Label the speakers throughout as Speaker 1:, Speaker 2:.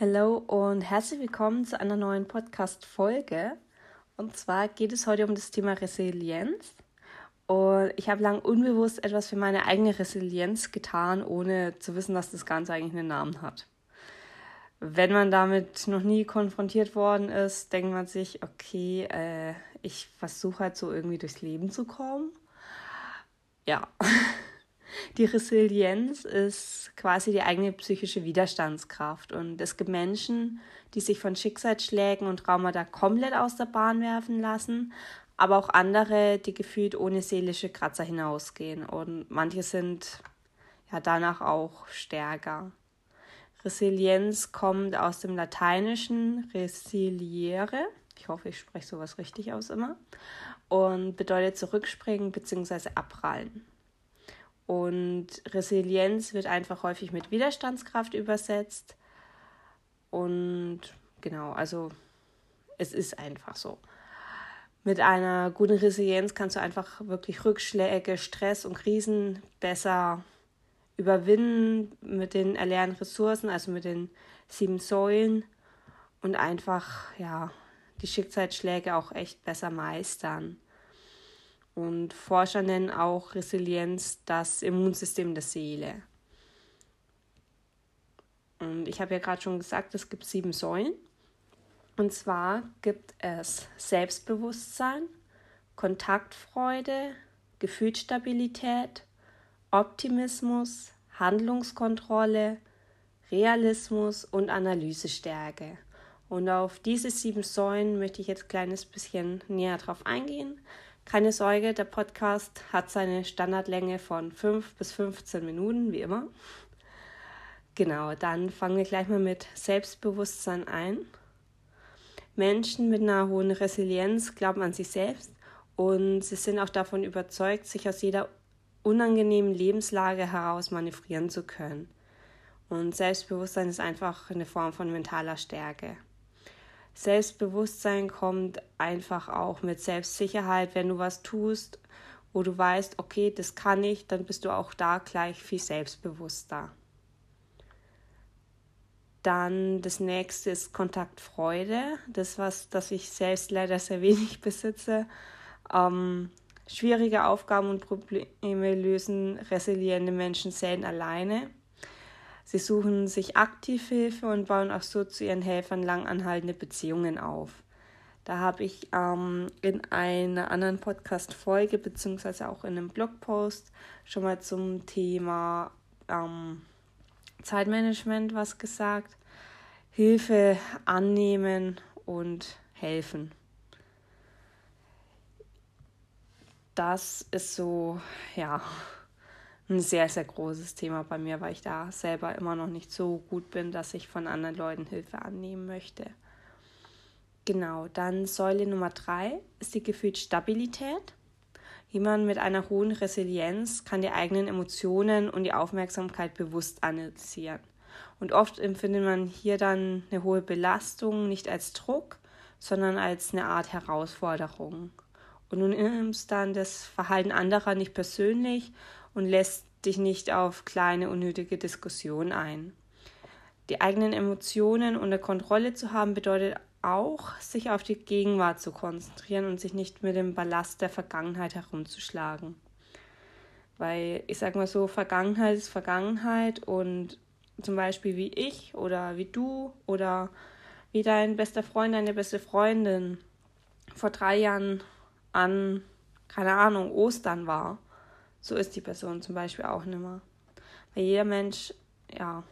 Speaker 1: Hallo und herzlich willkommen zu einer neuen Podcast-Folge. Und zwar geht es heute um das Thema Resilienz. Und ich habe lang unbewusst etwas für meine eigene Resilienz getan, ohne zu wissen, dass das Ganze eigentlich einen Namen hat. Wenn man damit noch nie konfrontiert worden ist, denkt man sich, okay, äh, ich versuche halt so irgendwie durchs Leben zu kommen. Ja, die Resilienz ist quasi die eigene psychische Widerstandskraft. Und es gibt Menschen, die sich von Schicksalsschlägen und Traumata komplett aus der Bahn werfen lassen, aber auch andere, die gefühlt ohne seelische Kratzer hinausgehen. Und manche sind ja danach auch stärker. Resilienz kommt aus dem Lateinischen resiliere. Ich hoffe, ich spreche sowas richtig aus immer. Und bedeutet zurückspringen bzw. abprallen. Und Resilienz wird einfach häufig mit Widerstandskraft übersetzt. Und genau, also es ist einfach so mit einer guten Resilienz kannst du einfach wirklich Rückschläge, Stress und Krisen besser überwinden mit den erlernten Ressourcen, also mit den sieben Säulen und einfach ja die Schicksalsschläge auch echt besser meistern. Und Forscher nennen auch Resilienz das Immunsystem der Seele. Und ich habe ja gerade schon gesagt, es gibt sieben Säulen. Und zwar gibt es Selbstbewusstsein, Kontaktfreude, Gefühlsstabilität, Optimismus, Handlungskontrolle, Realismus und Analysestärke. Und auf diese sieben Säulen möchte ich jetzt ein kleines bisschen näher drauf eingehen. Keine Sorge, der Podcast hat seine Standardlänge von 5 bis 15 Minuten, wie immer. Genau, dann fangen wir gleich mal mit Selbstbewusstsein ein. Menschen mit einer hohen Resilienz glauben an sich selbst und sie sind auch davon überzeugt, sich aus jeder unangenehmen Lebenslage heraus manövrieren zu können. Und Selbstbewusstsein ist einfach eine Form von mentaler Stärke. Selbstbewusstsein kommt einfach auch mit Selbstsicherheit, wenn du was tust, wo du weißt, okay, das kann ich, dann bist du auch da gleich viel selbstbewusster. Dann das nächste ist Kontaktfreude. Das, was das ich selbst leider sehr wenig besitze. Ähm, schwierige Aufgaben und Probleme lösen resiliente Menschen selten alleine. Sie suchen sich aktiv Hilfe und bauen auch so zu ihren Helfern langanhaltende Beziehungen auf. Da habe ich ähm, in einer anderen Podcast-Folge beziehungsweise auch in einem Blogpost schon mal zum Thema ähm, Zeitmanagement was gesagt. Hilfe annehmen und helfen. Das ist so, ja, ein sehr, sehr großes Thema bei mir, weil ich da selber immer noch nicht so gut bin, dass ich von anderen Leuten Hilfe annehmen möchte. Genau, dann Säule Nummer drei ist die Gefühlsstabilität. Jemand mit einer hohen Resilienz kann die eigenen Emotionen und die Aufmerksamkeit bewusst analysieren. Und oft empfindet man hier dann eine hohe Belastung nicht als Druck, sondern als eine Art Herausforderung. Und du nimmst dann das Verhalten anderer nicht persönlich und lässt dich nicht auf kleine unnötige Diskussionen ein. Die eigenen Emotionen unter Kontrolle zu haben bedeutet auch, sich auf die Gegenwart zu konzentrieren und sich nicht mit dem Ballast der Vergangenheit herumzuschlagen. Weil ich sage mal so, Vergangenheit ist Vergangenheit und zum Beispiel wie ich oder wie du oder wie dein bester Freund, deine beste Freundin vor drei Jahren an, keine Ahnung, Ostern war. So ist die Person zum Beispiel auch nicht mehr. Weil jeder Mensch, ja,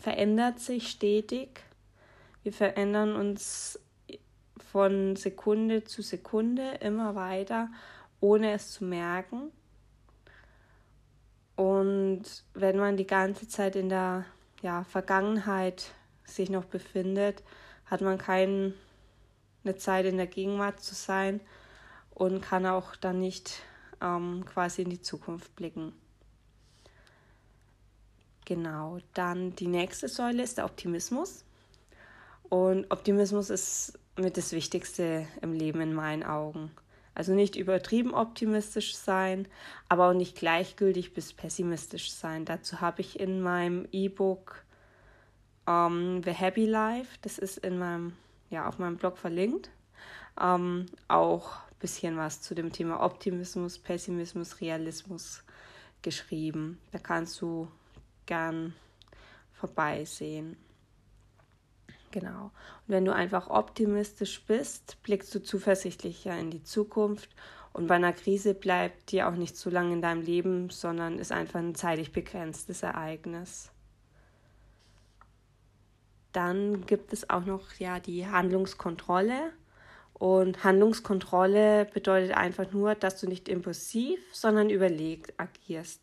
Speaker 1: verändert sich stetig. Wir verändern uns von Sekunde zu Sekunde immer weiter, ohne es zu merken. Und wenn man die ganze Zeit in der ja, Vergangenheit sich noch befindet, hat man keine Zeit in der Gegenwart zu sein und kann auch dann nicht ähm, quasi in die Zukunft blicken. Genau, dann die nächste Säule ist der Optimismus. Und Optimismus ist mit das Wichtigste im Leben in meinen Augen. Also nicht übertrieben optimistisch sein, aber auch nicht gleichgültig bis pessimistisch sein. Dazu habe ich in meinem E-Book um, ähm, The Happy Life, das ist in meinem, ja, auf meinem Blog verlinkt, um, ähm, auch bisschen was zu dem Thema Optimismus, Pessimismus, Realismus geschrieben. Da kannst du gern vorbeisehen. Genau. Und wenn du einfach optimistisch bist, blickst du zuversichtlicher in die Zukunft und bei einer Krise bleibt die auch nicht zu lange in deinem Leben, sondern ist einfach ein zeitlich begrenztes Ereignis. Dann gibt es auch noch ja die Handlungskontrolle. Und Handlungskontrolle bedeutet einfach nur, dass du nicht impulsiv, sondern überlegt agierst,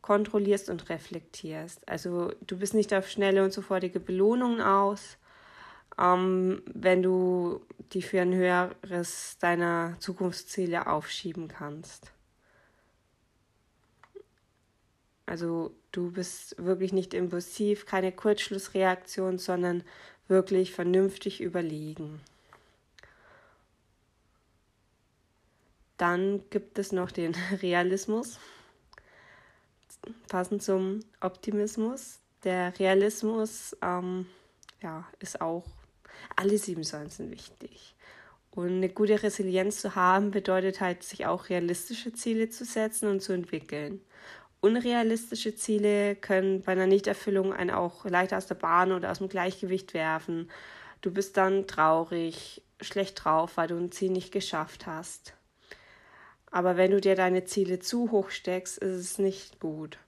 Speaker 1: kontrollierst und reflektierst. Also du bist nicht auf schnelle und sofortige Belohnungen aus, ähm, wenn du die für ein höheres deiner Zukunftsziele aufschieben kannst. Also du bist wirklich nicht impulsiv, keine Kurzschlussreaktion, sondern wirklich vernünftig überlegen. Dann gibt es noch den Realismus, passend zum Optimismus. Der Realismus ähm, ja, ist auch alle sieben Säulen sind wichtig. Und eine gute Resilienz zu haben, bedeutet halt, sich auch realistische Ziele zu setzen und zu entwickeln. Unrealistische Ziele können bei einer Nichterfüllung einen auch leichter aus der Bahn oder aus dem Gleichgewicht werfen. Du bist dann traurig, schlecht drauf, weil du ein Ziel nicht geschafft hast. Aber wenn du dir deine Ziele zu hoch steckst, ist es nicht gut.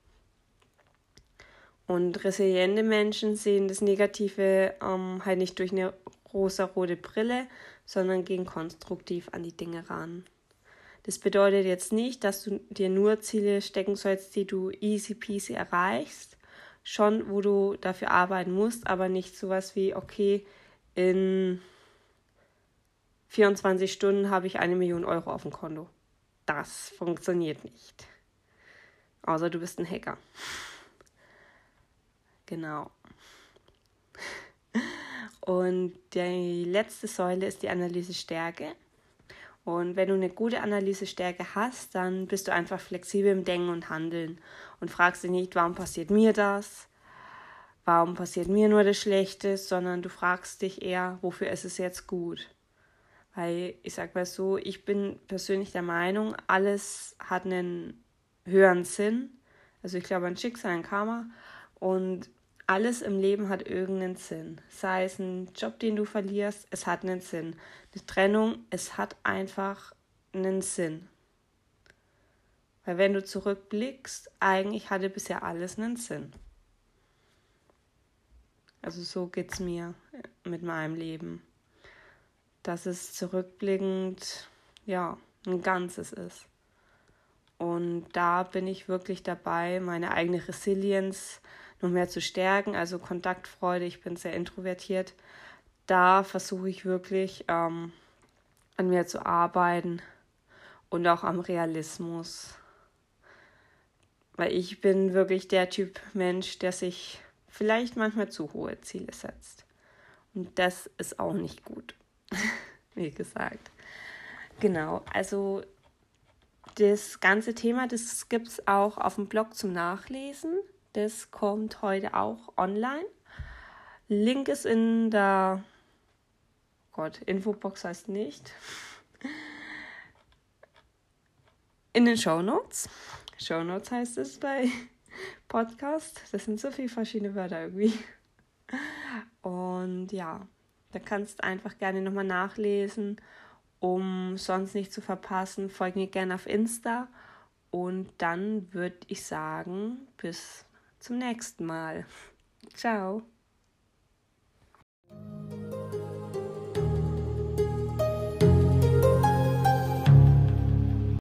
Speaker 1: Und resiliente Menschen sehen das Negative ähm, halt nicht durch eine rosa-rote Brille, sondern gehen konstruktiv an die Dinge ran. Das bedeutet jetzt nicht, dass du dir nur Ziele stecken sollst, die du easy peasy erreichst. Schon, wo du dafür arbeiten musst, aber nicht sowas wie, okay, in 24 Stunden habe ich eine Million Euro auf dem Konto. Das funktioniert nicht. Außer du bist ein Hacker. Genau. Und die letzte Säule ist die Analysestärke. Und wenn du eine gute Analysestärke hast, dann bist du einfach flexibel im Denken und Handeln und fragst dich nicht, warum passiert mir das? Warum passiert mir nur das Schlechte? Sondern du fragst dich eher, wofür ist es jetzt gut? Weil ich sag mal so, ich bin persönlich der Meinung, alles hat einen höheren Sinn. Also ich glaube an Schicksal, an Karma. Und alles im Leben hat irgendeinen Sinn. Sei es ein Job, den du verlierst, es hat einen Sinn. Eine Trennung, es hat einfach einen Sinn. Weil wenn du zurückblickst, eigentlich hatte bisher alles einen Sinn. Also so geht es mir mit meinem Leben. Dass es zurückblickend, ja, ein Ganzes ist. Und da bin ich wirklich dabei, meine eigene Resilienz noch mehr zu stärken, also Kontaktfreude, ich bin sehr introvertiert. Da versuche ich wirklich ähm, an mir zu arbeiten und auch am Realismus. Weil ich bin wirklich der Typ Mensch, der sich vielleicht manchmal zu hohe Ziele setzt. Und das ist auch nicht gut, wie gesagt. Genau, also das ganze Thema, das gibt es auch auf dem Blog zum Nachlesen. Das kommt heute auch online. Link ist in der Gott, Infobox heißt nicht. In den Show Notes. Show Notes heißt es bei Podcast. Das sind so viele verschiedene Wörter irgendwie. Und ja, da kannst du einfach gerne nochmal nachlesen, um sonst nicht zu verpassen. Folge mir gerne auf Insta. Und dann würde ich sagen, bis zum nächsten Mal. Ciao.